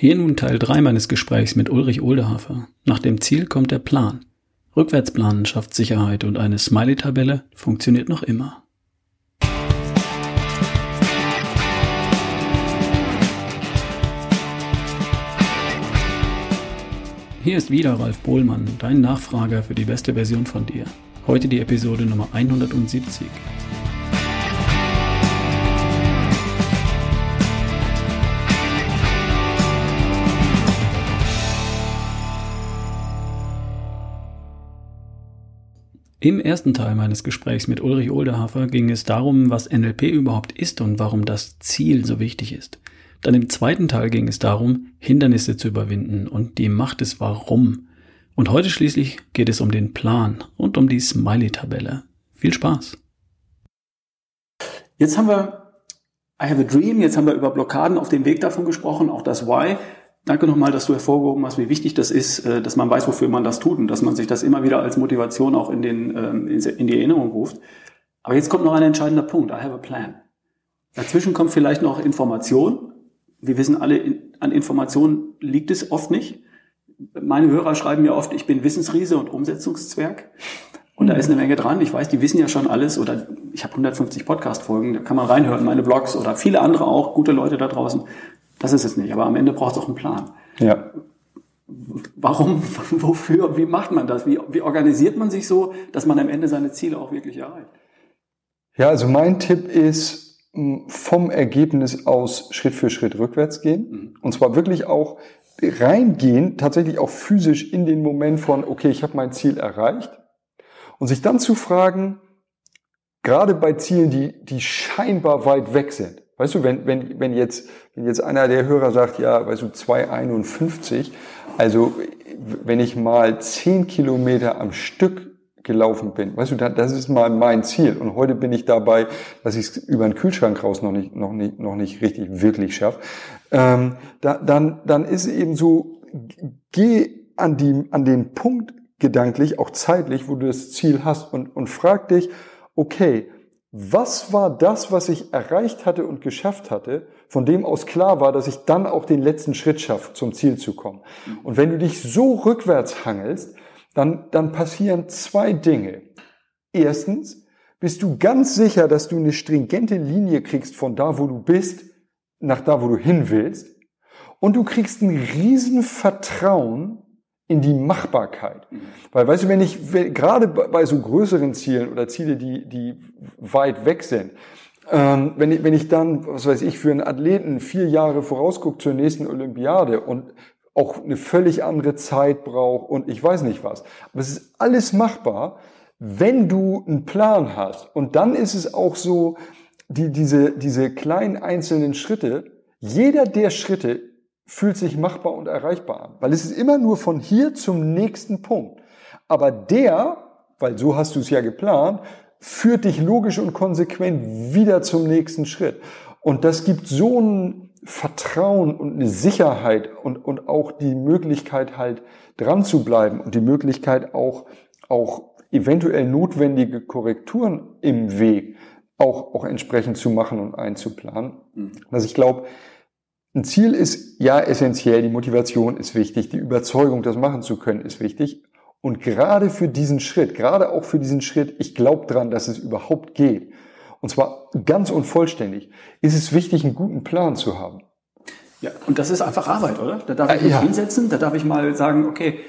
Hier nun Teil 3 meines Gesprächs mit Ulrich Oldehafer. Nach dem Ziel kommt der Plan. Rückwärtsplanen schafft Sicherheit und eine Smiley-Tabelle funktioniert noch immer. Hier ist wieder Ralf Bohlmann, dein Nachfrager für die beste Version von dir. Heute die Episode Nummer 170. Im ersten Teil meines Gesprächs mit Ulrich Oldehafer ging es darum, was NLP überhaupt ist und warum das Ziel so wichtig ist. Dann im zweiten Teil ging es darum, Hindernisse zu überwinden und die Macht des Warum. Und heute schließlich geht es um den Plan und um die Smiley-Tabelle. Viel Spaß! Jetzt haben wir I have a dream, jetzt haben wir über Blockaden auf dem Weg davon gesprochen, auch das Why. Danke nochmal, dass du hervorgehoben hast, wie wichtig das ist, äh, dass man weiß, wofür man das tut und dass man sich das immer wieder als Motivation auch in, den, ähm, in die Erinnerung ruft. Aber jetzt kommt noch ein entscheidender Punkt. I have a plan. Dazwischen kommt vielleicht noch Information. Wir wissen alle, an Informationen liegt es oft nicht. Meine Hörer schreiben mir oft, ich bin Wissensriese und Umsetzungszwerg. Und da ist eine Menge dran. Ich weiß, die wissen ja schon alles. Oder ich habe 150 Podcast-Folgen, da kann man reinhören, meine Blogs oder viele andere auch, gute Leute da draußen. Das ist es nicht. Aber am Ende braucht es auch einen Plan. Ja. Warum, wofür, wie macht man das? Wie, wie organisiert man sich so, dass man am Ende seine Ziele auch wirklich erreicht? Ja, also mein Tipp ist, vom Ergebnis aus Schritt für Schritt rückwärts gehen. Mhm. Und zwar wirklich auch reingehen, tatsächlich auch physisch in den Moment von, okay, ich habe mein Ziel erreicht. Und sich dann zu fragen, gerade bei Zielen, die, die scheinbar weit weg sind, Weißt du, wenn, wenn, wenn, jetzt, wenn jetzt einer der Hörer sagt, ja, weißt du, 2,51, also wenn ich mal 10 Kilometer am Stück gelaufen bin, weißt du, das ist mal mein Ziel. Und heute bin ich dabei, dass ich es über den Kühlschrank raus noch nicht, noch nicht, noch nicht richtig wirklich schaffe. Ähm, da, dann, dann ist eben so, geh an, die, an den Punkt gedanklich, auch zeitlich, wo du das Ziel hast und, und frag dich, okay, was war das, was ich erreicht hatte und geschafft hatte, von dem aus klar war, dass ich dann auch den letzten Schritt schaffe, zum Ziel zu kommen. Und wenn du dich so rückwärts hangelst, dann, dann passieren zwei Dinge. Erstens, bist du ganz sicher, dass du eine stringente Linie kriegst von da, wo du bist, nach da, wo du hin willst. Und du kriegst ein riesen Vertrauen in die Machbarkeit. Weil, weißt du, wenn ich, wenn, gerade bei so größeren Zielen oder Ziele, die, die weit weg sind, ähm, wenn, ich, wenn ich dann, was weiß ich, für einen Athleten vier Jahre vorausgucke zur nächsten Olympiade und auch eine völlig andere Zeit brauche und ich weiß nicht was. Aber es ist alles machbar, wenn du einen Plan hast. Und dann ist es auch so, die, diese, diese kleinen einzelnen Schritte, jeder der Schritte fühlt sich machbar und erreichbar an, weil es ist immer nur von hier zum nächsten Punkt. Aber der, weil so hast du es ja geplant, führt dich logisch und konsequent wieder zum nächsten Schritt. Und das gibt so ein Vertrauen und eine Sicherheit und, und auch die Möglichkeit halt dran zu bleiben und die Möglichkeit auch, auch eventuell notwendige Korrekturen im Weg auch, auch entsprechend zu machen und einzuplanen. Mhm. Also ich glaube, ein Ziel ist ja essentiell, die Motivation ist wichtig, die Überzeugung, das machen zu können, ist wichtig. Und gerade für diesen Schritt, gerade auch für diesen Schritt, ich glaube dran, dass es überhaupt geht, und zwar ganz und vollständig, ist es wichtig, einen guten Plan zu haben. Ja, und das ist einfach Arbeit, oder? Da darf ich mich ja. hinsetzen, da darf ich mal sagen, okay,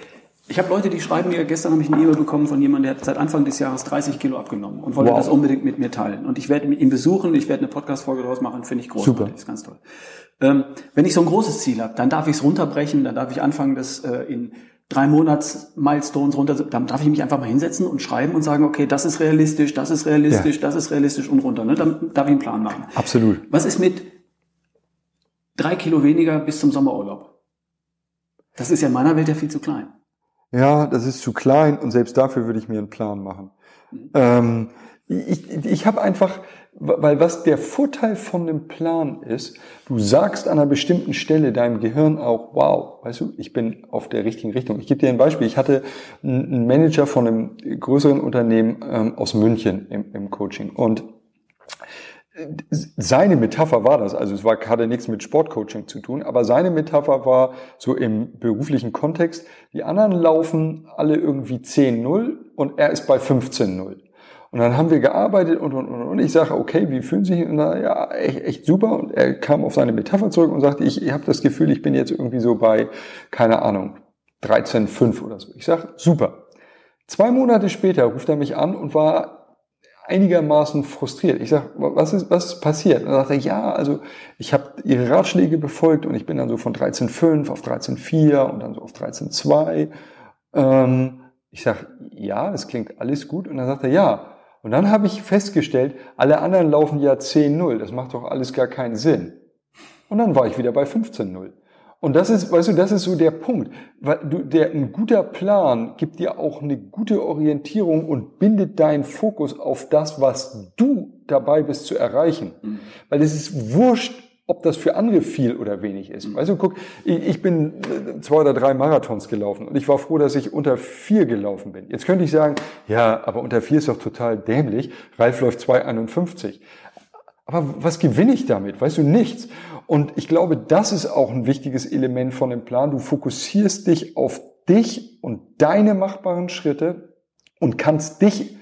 ich habe Leute, die schreiben mir, gestern habe ich eine E-Mail bekommen von jemandem, der hat seit Anfang des Jahres 30 Kilo abgenommen und wollte wow. das unbedingt mit mir teilen. Und ich werde ihn besuchen, ich werde eine Podcast-Folge daraus machen, finde ich großartig, Super. ist ganz toll. Ähm, wenn ich so ein großes Ziel habe, dann darf ich es runterbrechen, dann darf ich anfangen, das äh, in drei Monats Milestones runter, dann darf ich mich einfach mal hinsetzen und schreiben und sagen, okay, das ist realistisch, das ist realistisch, ja. das ist realistisch und runter. Ne? Dann darf ich einen Plan machen. Absolut. Was ist mit drei Kilo weniger bis zum Sommerurlaub? Das ist ja in meiner Welt ja viel zu klein. Ja, das ist zu klein und selbst dafür würde ich mir einen Plan machen. Ähm, ich ich habe einfach, weil was der Vorteil von einem Plan ist, du sagst an einer bestimmten Stelle deinem Gehirn auch, wow, weißt du, ich bin auf der richtigen Richtung. Ich gebe dir ein Beispiel. Ich hatte einen Manager von einem größeren Unternehmen ähm, aus München im, im Coaching und seine Metapher war das, also es war, hatte nichts mit Sportcoaching zu tun, aber seine Metapher war so im beruflichen Kontext, die anderen laufen alle irgendwie 10-0 und er ist bei 15-0. Und dann haben wir gearbeitet und, und, und, und ich sage, okay, wie fühlen Sie sich? Und dann, ja, echt, echt super. Und er kam auf seine Metapher zurück und sagte, ich, ich habe das Gefühl, ich bin jetzt irgendwie so bei, keine Ahnung, 13,5 oder so. Ich sage, super. Zwei Monate später ruft er mich an und war einigermaßen frustriert. Ich sage, was ist, was ist passiert? Und er sagte, ja, also ich habe ihre Ratschläge befolgt und ich bin dann so von 13,5 auf 13,4 und dann so auf 13,2. Ähm, ich sage, ja, das klingt alles gut. Und dann sagt er, ja. Und dann habe ich festgestellt, alle anderen laufen ja 10-0. Das macht doch alles gar keinen Sinn. Und dann war ich wieder bei 15-0. Und das ist, weißt du, das ist so der Punkt. Weil du, der, ein guter Plan gibt dir auch eine gute Orientierung und bindet deinen Fokus auf das, was du dabei bist zu erreichen. Mhm. Weil es ist wurscht, ob das für andere viel oder wenig ist. Mhm. Weißt du, guck, ich, ich bin zwei oder drei Marathons gelaufen und ich war froh, dass ich unter vier gelaufen bin. Jetzt könnte ich sagen, ja, aber unter vier ist doch total dämlich. Ralf läuft 2,51. Aber was gewinne ich damit? Weißt du, nichts. Und ich glaube, das ist auch ein wichtiges Element von dem Plan. Du fokussierst dich auf dich und deine machbaren Schritte und kannst dich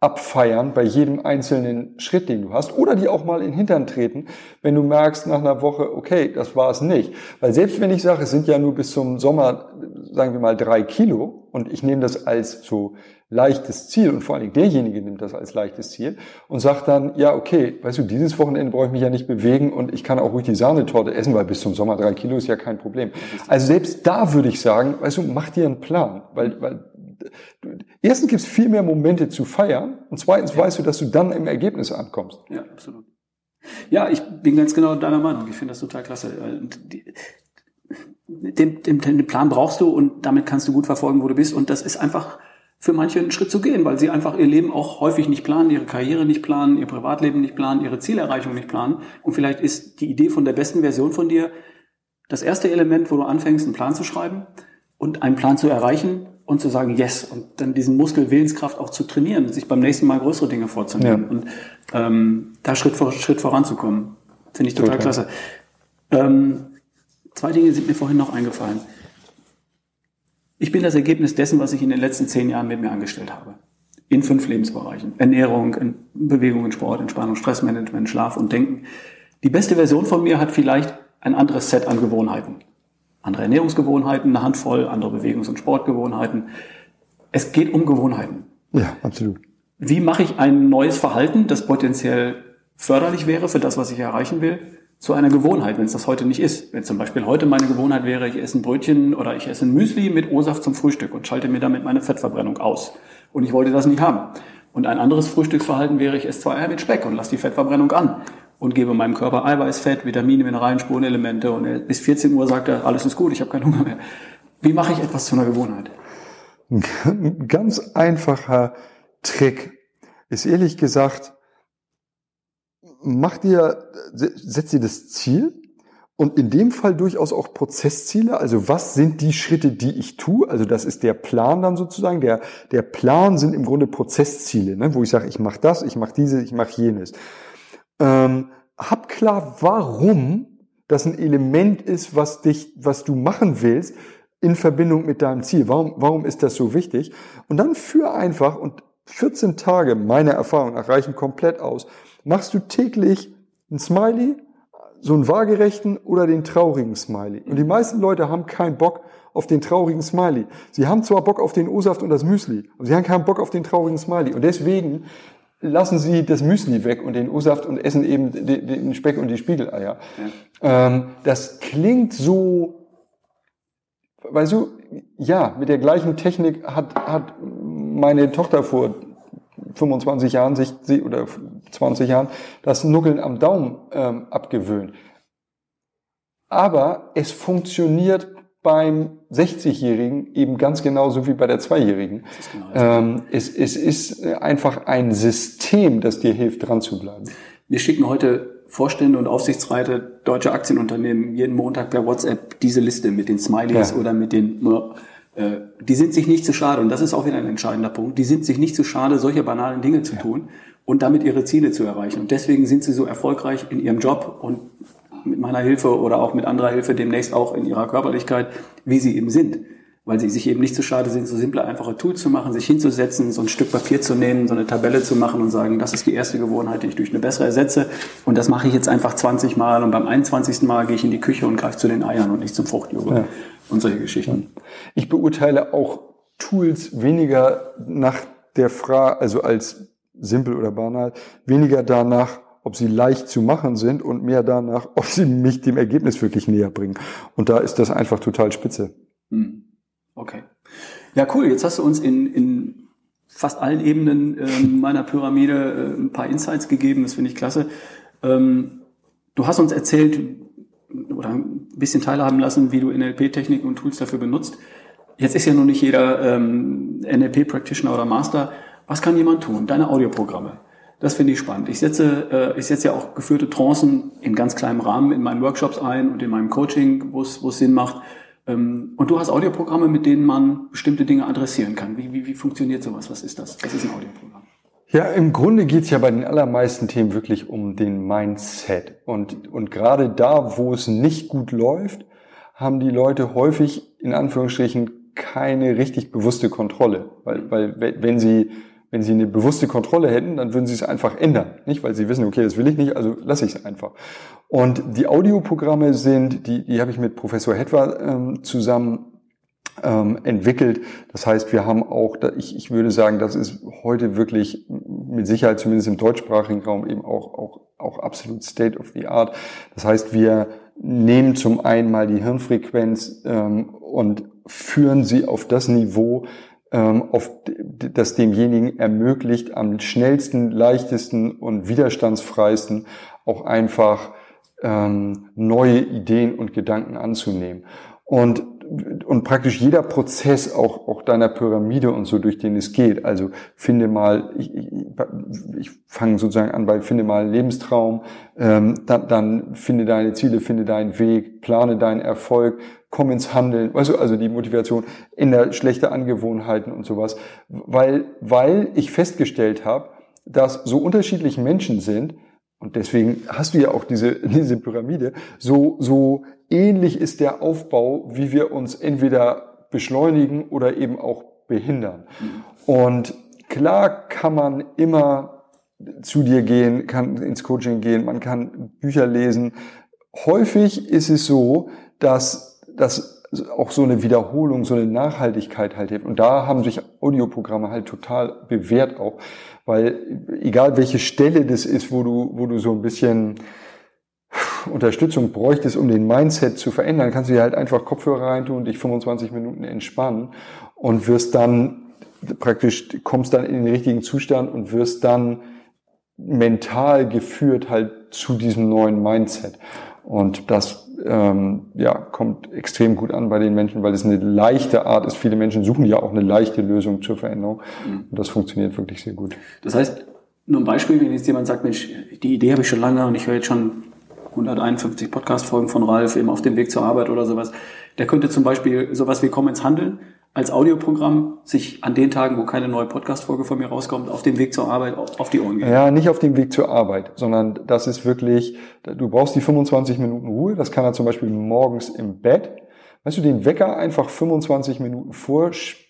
abfeiern bei jedem einzelnen Schritt, den du hast, oder die auch mal in den Hintern treten, wenn du merkst nach einer Woche, okay, das war es nicht. Weil selbst wenn ich sage, es sind ja nur bis zum Sommer, sagen wir mal, drei Kilo, und ich nehme das als so leichtes Ziel und vor allen Dingen derjenige nimmt das als leichtes Ziel und sagt dann, ja, okay, weißt du, dieses Wochenende brauche ich mich ja nicht bewegen und ich kann auch ruhig die Sahnetorte essen, weil bis zum Sommer drei Kilo ist ja kein Problem. Also selbst da würde ich sagen, weißt du, mach dir einen Plan, weil, weil erstens gibt es viel mehr Momente zu feiern und zweitens ja. weißt du, dass du dann im Ergebnis ankommst. Ja, absolut. Ja, ich bin ganz genau deiner Meinung. Ich finde das total klasse. Den, den, den Plan brauchst du und damit kannst du gut verfolgen, wo du bist. Und das ist einfach für manche einen Schritt zu gehen, weil sie einfach ihr Leben auch häufig nicht planen, ihre Karriere nicht planen, ihr Privatleben nicht planen, ihre Zielerreichung nicht planen. Und vielleicht ist die Idee von der besten Version von dir das erste Element, wo du anfängst, einen Plan zu schreiben und einen Plan zu erreichen und zu sagen, yes, und dann diesen Muskel Willenskraft auch zu trainieren, sich beim nächsten Mal größere Dinge vorzunehmen ja. und ähm, da Schritt vor Schritt voranzukommen. Finde ich total okay. klasse. Ähm, zwei Dinge sind mir vorhin noch eingefallen. Ich bin das Ergebnis dessen, was ich in den letzten zehn Jahren mit mir angestellt habe. In fünf Lebensbereichen. Ernährung, Bewegung, Sport, Entspannung, Stressmanagement, Schlaf und Denken. Die beste Version von mir hat vielleicht ein anderes Set an Gewohnheiten. Andere Ernährungsgewohnheiten, eine Handvoll, andere Bewegungs- und Sportgewohnheiten. Es geht um Gewohnheiten. Ja, absolut. Wie mache ich ein neues Verhalten, das potenziell förderlich wäre für das, was ich erreichen will? Zu einer Gewohnheit, wenn es das heute nicht ist. Wenn zum Beispiel heute meine Gewohnheit wäre, ich esse ein Brötchen oder ich esse ein Müsli mit O-Saft zum Frühstück und schalte mir damit meine Fettverbrennung aus. Und ich wollte das nicht haben. Und ein anderes Frühstücksverhalten wäre, ich esse zwei Eier mit Speck und lasse die Fettverbrennung an und gebe meinem Körper Eiweiß, Fett, Vitamine, Mineralien, Spurenelemente und bis 14 Uhr sagt er, alles ist gut, ich habe keinen Hunger mehr. Wie mache ich etwas zu einer Gewohnheit? Ein ganz einfacher Trick ist ehrlich gesagt, mach dir, setz dir das Ziel und in dem Fall durchaus auch Prozessziele. Also was sind die Schritte, die ich tue? Also das ist der Plan dann sozusagen. Der, der Plan sind im Grunde Prozessziele, ne? wo ich sage, ich mache das, ich mache diese, ich mache jenes. Ähm, hab klar, warum das ein Element ist, was dich, was du machen willst in Verbindung mit deinem Ziel. Warum, warum ist das so wichtig? Und dann führ einfach und 14 Tage, meiner Erfahrung nach, reichen komplett aus machst du täglich ein Smiley, so einen waagerechten oder den traurigen Smiley. Und die meisten Leute haben keinen Bock auf den traurigen Smiley. Sie haben zwar Bock auf den O-Saft und das Müsli, aber sie haben keinen Bock auf den traurigen Smiley. Und deswegen lassen sie das Müsli weg und den O-Saft und essen eben den Speck und die Spiegeleier. Ja. Ähm, das klingt so, weißt du, ja, mit der gleichen Technik hat, hat meine Tochter vor 25 Jahren sich, oder 20 Jahren das Nuckeln am Daumen ähm, abgewöhnt. Aber es funktioniert beim 60-Jährigen eben ganz genauso wie bei der Zweijährigen. Genau ähm, es, es ist einfach ein System, das dir hilft, dran zu bleiben. Wir schicken heute Vorstände und Aufsichtsräte deutscher Aktienunternehmen jeden Montag per WhatsApp diese Liste mit den Smileys ja. oder mit den die sind sich nicht zu schade, und das ist auch wieder ein entscheidender Punkt, die sind sich nicht zu schade, solche banalen Dinge zu tun. und damit ihre Ziele zu erreichen. Und deswegen sind sie so erfolgreich in ihrem Job und mit meiner Hilfe oder auch mit anderer Hilfe demnächst auch in ihrer Körperlichkeit, wie sie eben sind weil sie sich eben nicht so schade sind, so simple, einfache Tools zu machen, sich hinzusetzen, so ein Stück Papier zu nehmen, so eine Tabelle zu machen und sagen, das ist die erste Gewohnheit, die ich durch eine bessere ersetze. Und das mache ich jetzt einfach 20 Mal und beim 21. Mal gehe ich in die Küche und greife zu den Eiern und nicht zum Fruchtjoghurt ja. und solche Geschichten. Ich beurteile auch Tools weniger nach der Frage, also als simpel oder banal, weniger danach, ob sie leicht zu machen sind und mehr danach, ob sie mich dem Ergebnis wirklich näher bringen. Und da ist das einfach total spitze. Hm. Okay. Ja, cool. Jetzt hast du uns in, in fast allen Ebenen ähm, meiner Pyramide äh, ein paar Insights gegeben. Das finde ich klasse. Ähm, du hast uns erzählt oder ein bisschen teilhaben lassen, wie du NLP-Techniken und Tools dafür benutzt. Jetzt ist ja noch nicht jeder ähm, NLP-Practitioner oder Master. Was kann jemand tun? Deine Audioprogramme. Das finde ich spannend. Ich setze, äh, ich setze ja auch geführte Trancen in ganz kleinem Rahmen in meinen Workshops ein und in meinem Coaching, wo es Sinn macht. Ähm, und du hast Audioprogramme, mit denen man bestimmte Dinge adressieren kann. Wie, wie, wie funktioniert sowas? Was ist das? Was ist ein Audioprogramm? Ja, im Grunde geht's ja bei den allermeisten Themen wirklich um den Mindset. Und, und gerade da, wo es nicht gut läuft, haben die Leute häufig in Anführungsstrichen keine richtig bewusste Kontrolle. Weil, weil wenn sie wenn sie eine bewusste Kontrolle hätten, dann würden sie es einfach ändern. Nicht, weil sie wissen, okay, das will ich nicht, also lasse ich es einfach. Und die Audioprogramme sind, die, die habe ich mit Professor Hetwer ähm, zusammen ähm, entwickelt. Das heißt, wir haben auch, ich, ich würde sagen, das ist heute wirklich mit Sicherheit zumindest im deutschsprachigen Raum eben auch, auch, auch absolut State of the Art. Das heißt, wir nehmen zum einen mal die Hirnfrequenz ähm, und führen sie auf das Niveau, ähm, auf das demjenigen ermöglicht, am schnellsten, leichtesten und widerstandsfreisten auch einfach ähm, neue Ideen und Gedanken anzunehmen. Und und praktisch jeder Prozess auch, auch deiner Pyramide und so, durch den es geht. Also finde mal, ich, ich, ich fange sozusagen an bei finde mal einen Lebenstraum, ähm, dann, dann finde deine Ziele, finde deinen Weg, plane deinen Erfolg, komm ins Handeln, weißt du, also die Motivation, ändere schlechte Angewohnheiten und sowas. Weil, weil ich festgestellt habe, dass so unterschiedliche Menschen sind, und deswegen hast du ja auch diese, diese Pyramide, so, so ähnlich ist der Aufbau, wie wir uns entweder beschleunigen oder eben auch behindern. Und klar kann man immer zu dir gehen, kann ins Coaching gehen, man kann Bücher lesen. Häufig ist es so, dass, dass auch so eine Wiederholung, so eine Nachhaltigkeit halt hilft. Und da haben sich Audioprogramme halt total bewährt auch, weil egal welche Stelle das ist, wo du, wo du so ein bisschen Unterstützung bräuchtest, um den Mindset zu verändern, kannst du dir halt einfach Kopfhörer reintun, dich 25 Minuten entspannen und wirst dann praktisch, kommst dann in den richtigen Zustand und wirst dann mental geführt halt zu diesem neuen Mindset. Und das ähm, ja, kommt extrem gut an bei den Menschen, weil es eine leichte Art ist. Viele Menschen suchen ja auch eine leichte Lösung zur Veränderung. Mhm. Und das funktioniert wirklich sehr gut. Das heißt, nur ein Beispiel, wenn jetzt jemand sagt, Mensch, die Idee habe ich schon lange und ich höre jetzt schon 151 Podcast-Folgen von Ralf eben auf dem Weg zur Arbeit oder sowas. Der könnte zum Beispiel sowas wie Komm ins Handeln als Audioprogramm sich an den Tagen, wo keine neue Podcast-Folge von mir rauskommt, auf dem Weg zur Arbeit auf die Ohren geben. Ja, nicht auf dem Weg zur Arbeit, sondern das ist wirklich, du brauchst die 25 Minuten Ruhe. Das kann er zum Beispiel morgens im Bett. Weißt du, den Wecker einfach 25 Minuten vorspielen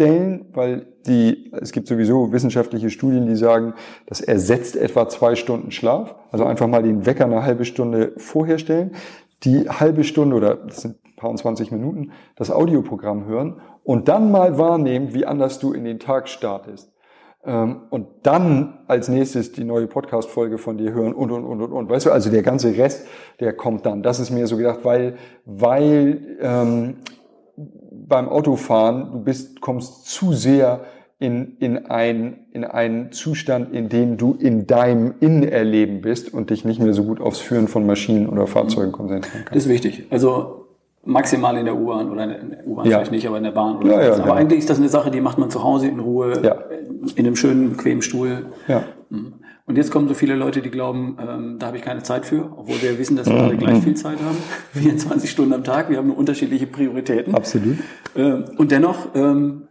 stellen, weil die, es gibt sowieso wissenschaftliche Studien, die sagen, das ersetzt etwa zwei Stunden Schlaf. Also einfach mal den Wecker eine halbe Stunde vorher stellen, die halbe Stunde oder das sind paar und 20 Minuten das Audioprogramm hören und dann mal wahrnehmen, wie anders du in den Tag startest. Ähm, und dann als nächstes die neue Podcast-Folge von dir hören und, und, und, und, und. Weißt du, also der ganze Rest, der kommt dann. Das ist mir so gedacht, weil, weil ähm, beim Autofahren, du bist, kommst zu sehr in, in, ein, in einen Zustand, in dem du in deinem Innenerleben bist und dich nicht mehr so gut aufs Führen von Maschinen oder Fahrzeugen konzentrieren kannst. Das ist wichtig. Also maximal in der U-Bahn oder in der U-Bahn ja. vielleicht nicht, aber in der Bahn oder ja, ja, Aber genau. eigentlich ist das eine Sache, die macht man zu Hause in Ruhe, ja. in einem schönen, bequemen Stuhl. Ja. Mhm. Und jetzt kommen so viele Leute, die glauben, ähm, da habe ich keine Zeit für, obwohl wir wissen, dass wir alle gleich viel Zeit haben. 24 Stunden am Tag, wir haben nur unterschiedliche Prioritäten. Absolut. Ähm, und dennoch ähm,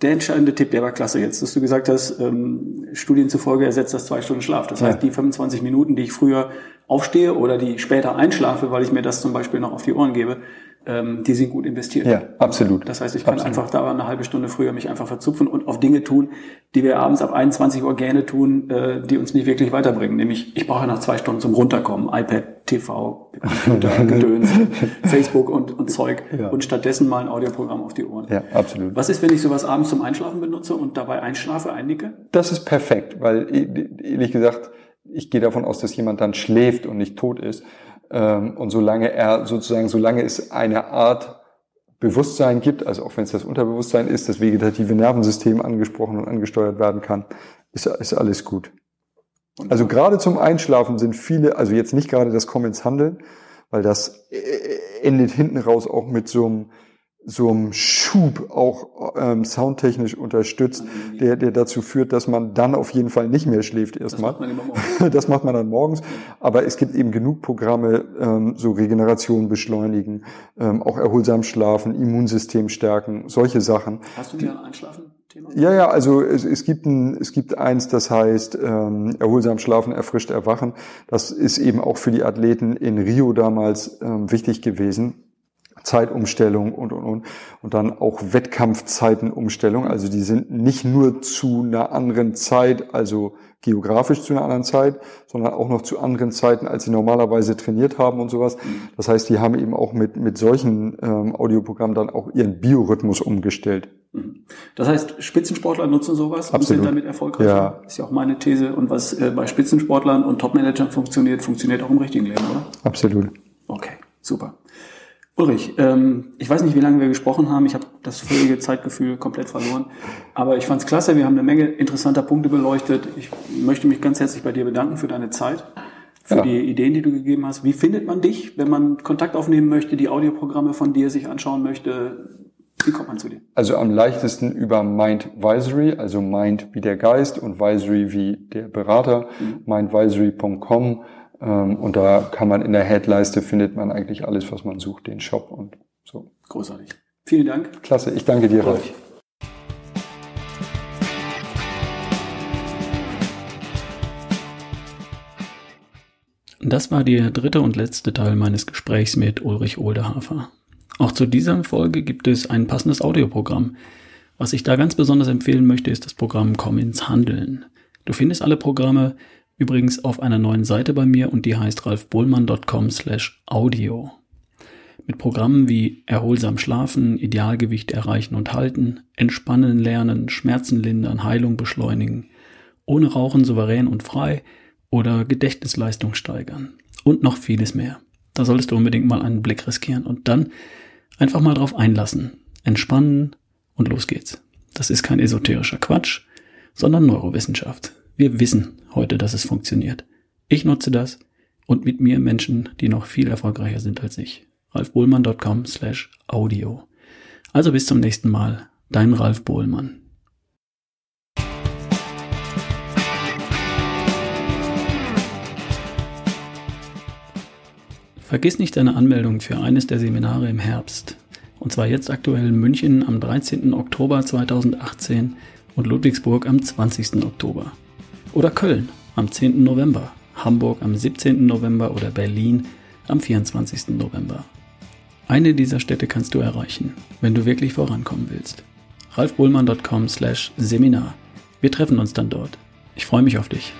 der entscheidende Tipp, der war klasse jetzt, dass du gesagt hast, ähm, Studien zufolge ersetzt das zwei Stunden Schlaf. Das heißt, die 25 Minuten, die ich früher aufstehe oder die später einschlafe, weil ich mir das zum Beispiel noch auf die Ohren gebe, ähm, die sind gut investiert. Ja, absolut. Das heißt, ich kann absolut. einfach da eine halbe Stunde früher mich einfach verzupfen und auf Dinge tun, die wir abends ab 21 Uhr gerne tun, äh, die uns nicht wirklich weiterbringen. Nämlich, ich brauche nach zwei Stunden zum Runterkommen. iPad, TV, Computer, Gedöns, Facebook und, und Zeug. Ja. Und stattdessen mal ein Audioprogramm auf die Ohren. Ja, absolut. Was ist, wenn ich sowas abends zum Einschlafen benutze und dabei einschlafe, einnicke? Das ist perfekt, weil ehrlich gesagt, ich gehe davon aus, dass jemand dann schläft und nicht tot ist. Ähm, Und solange er sozusagen, solange es eine Art Bewusstsein gibt, also auch wenn es das Unterbewusstsein ist, das vegetative Nervensystem angesprochen und angesteuert werden kann, ist, ist alles gut. Also gerade zum Einschlafen sind viele, also jetzt nicht gerade das Kommen ins Handeln, weil das äh, endet hinten raus auch mit so einem so einem Schub auch ähm, soundtechnisch unterstützt, der, der dazu führt, dass man dann auf jeden Fall nicht mehr schläft Das erstmal. macht man immer morgens. Das macht man dann morgens. Aber es gibt eben genug Programme, ähm, so Regeneration beschleunigen, ähm, auch erholsam schlafen, Immunsystem stärken, solche Sachen. Hast du dir ein Einschlafen-Thema? Ja, ja, also es, es, gibt ein, es gibt eins, das heißt ähm, erholsam schlafen, erfrischt erwachen. Das ist eben auch für die Athleten in Rio damals ähm, wichtig gewesen. Zeitumstellung und, und, und. Und dann auch Wettkampfzeitenumstellung. Also die sind nicht nur zu einer anderen Zeit, also geografisch zu einer anderen Zeit, sondern auch noch zu anderen Zeiten, als sie normalerweise trainiert haben und sowas. Das heißt, die haben eben auch mit, mit solchen ähm, Audioprogrammen dann auch ihren Biorhythmus umgestellt. Das heißt, Spitzensportler nutzen sowas und Absolut. sind damit erfolgreich. Ja. Ist ja auch meine These. Und was äh, bei Spitzensportlern und Topmanagern funktioniert, funktioniert auch im richtigen Leben, oder? Absolut. Okay, super. Ulrich, ähm, ich weiß nicht, wie lange wir gesprochen haben. Ich habe das völlige Zeitgefühl komplett verloren. Aber ich fand es klasse. Wir haben eine Menge interessanter Punkte beleuchtet. Ich möchte mich ganz herzlich bei dir bedanken für deine Zeit, für Ja. die Ideen, die du gegeben hast. Wie findet man dich, wenn man Kontakt aufnehmen möchte, die Audioprogramme von dir sich anschauen möchte? Wie kommt man zu dir? Also am leichtesten über Mindvisory, also Mind wie der Geist und Visory wie der Berater, mindvisory.com. Ähm, und da kann man in der Headleiste findet man eigentlich alles, was man sucht, den Shop und so. Großartig. Vielen Dank. Klasse, ich danke dir, Ralf. Ulrich. Das war der dritte und letzte Teil meines Gesprächs mit Ulrich Oldehafer. Auch zu dieser Folge gibt es ein passendes Audioprogramm. Was ich da ganz besonders empfehlen möchte, ist das Programm Komm ins Handeln. Du findest alle Programme übrigens auf einer neuen Seite bei mir und die heißt ralfbohlmann.com slash audio. Mit Programmen wie Erholsam schlafen, Idealgewicht erreichen und halten, Entspannen lernen, Schmerzen lindern, Heilung beschleunigen, ohne Rauchen souverän und frei oder Gedächtnisleistung steigern und noch vieles mehr. Da solltest du unbedingt mal einen Blick riskieren und dann einfach mal drauf einlassen, entspannen und los geht's. Das ist kein esoterischer Quatsch, sondern Neurowissenschaft. Wir wissen heute, dass es funktioniert. Ich nutze das und mit mir Menschen, die noch viel erfolgreicher sind als ich. ralfbohlmann.com slash audio. Also bis zum nächsten Mal. Dein Ralf Bohlmann. Vergiss nicht deine Anmeldung für eines der Seminare im Herbst. Und zwar jetzt aktuell in München am 13. Oktober 2018 und Ludwigsburg am 20. Oktober. Oder Köln am 10. November, Hamburg am 17. November oder Berlin am 24. November. Eine dieser Städte kannst du erreichen, wenn du wirklich vorankommen willst. ralfbohlmann.com slash Seminar. Wir treffen uns dann dort. Ich freue mich auf dich.